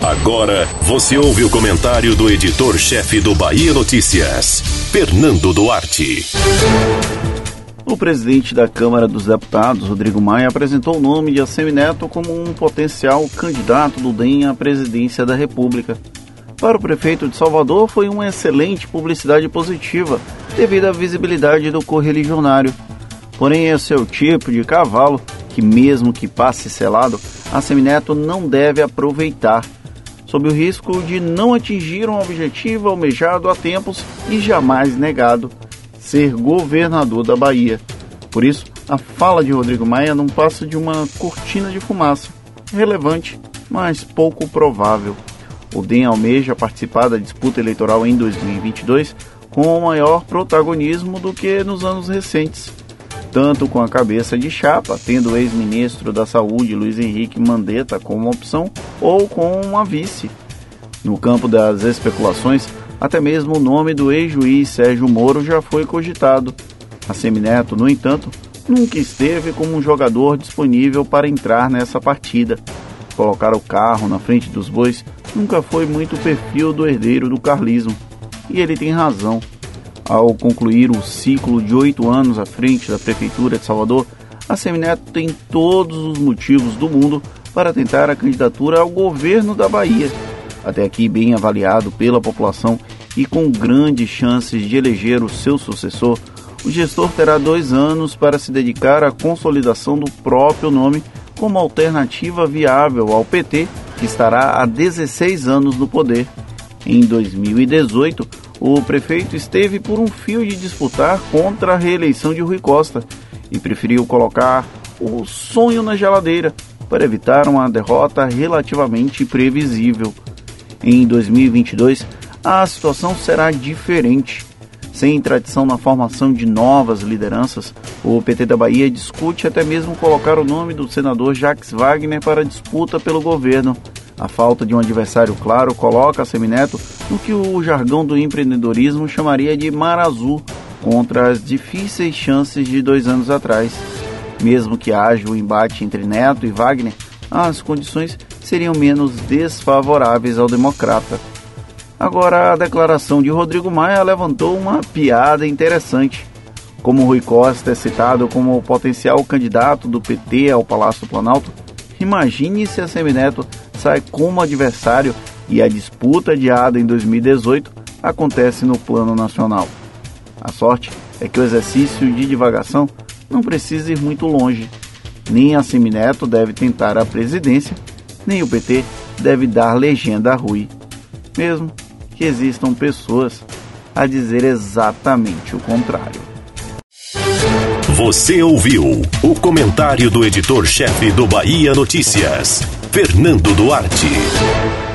Agora você ouve o comentário do editor-chefe do Bahia Notícias, Fernando Duarte. O presidente da Câmara dos Deputados, Rodrigo Maia, apresentou o nome de Assemineto como um potencial candidato do DEM à presidência da República. Para o prefeito de Salvador, foi uma excelente publicidade positiva, devido à visibilidade do correligionário. Porém, esse é o tipo de cavalo que, mesmo que passe selado, a Semineto não deve aproveitar, sob o risco de não atingir um objetivo almejado há tempos e jamais negado, ser governador da Bahia. Por isso, a fala de Rodrigo Maia não passa de uma cortina de fumaça, relevante, mas pouco provável. O DEM almeja participar da disputa eleitoral em 2022 com maior protagonismo do que nos anos recentes tanto com a cabeça de chapa, tendo o ex-ministro da Saúde Luiz Henrique Mandetta como opção, ou com uma vice. No campo das especulações, até mesmo o nome do ex-juiz Sérgio Moro já foi cogitado. A Semineto, no entanto, nunca esteve como um jogador disponível para entrar nessa partida. Colocar o carro na frente dos bois nunca foi muito o perfil do herdeiro do carlismo. E ele tem razão. Ao concluir o ciclo de oito anos à frente da Prefeitura de Salvador, a Semineto tem todos os motivos do mundo para tentar a candidatura ao governo da Bahia. Até aqui bem avaliado pela população e com grandes chances de eleger o seu sucessor, o gestor terá dois anos para se dedicar à consolidação do próprio nome como alternativa viável ao PT, que estará há 16 anos no poder. Em 2018, o prefeito esteve por um fio de disputar contra a reeleição de Rui Costa e preferiu colocar o sonho na geladeira para evitar uma derrota relativamente previsível. Em 2022, a situação será diferente. Sem tradição na formação de novas lideranças, o PT da Bahia discute até mesmo colocar o nome do senador Jacques Wagner para disputa pelo governo. A falta de um adversário claro coloca a Semineto no que o jargão do empreendedorismo chamaria de mar azul contra as difíceis chances de dois anos atrás. Mesmo que haja o embate entre Neto e Wagner, as condições seriam menos desfavoráveis ao democrata. Agora, a declaração de Rodrigo Maia levantou uma piada interessante. Como Rui Costa é citado como potencial candidato do PT ao Palácio Planalto, imagine se a Semineto sai como adversário e a disputa adiada em 2018 acontece no plano nacional. A sorte é que o exercício de divagação não precisa ir muito longe. Nem a Semineto deve tentar a presidência, nem o PT deve dar legenda a Rui. Mesmo que existam pessoas a dizer exatamente o contrário. Você ouviu o comentário do editor-chefe do Bahia Notícias. Fernando Duarte.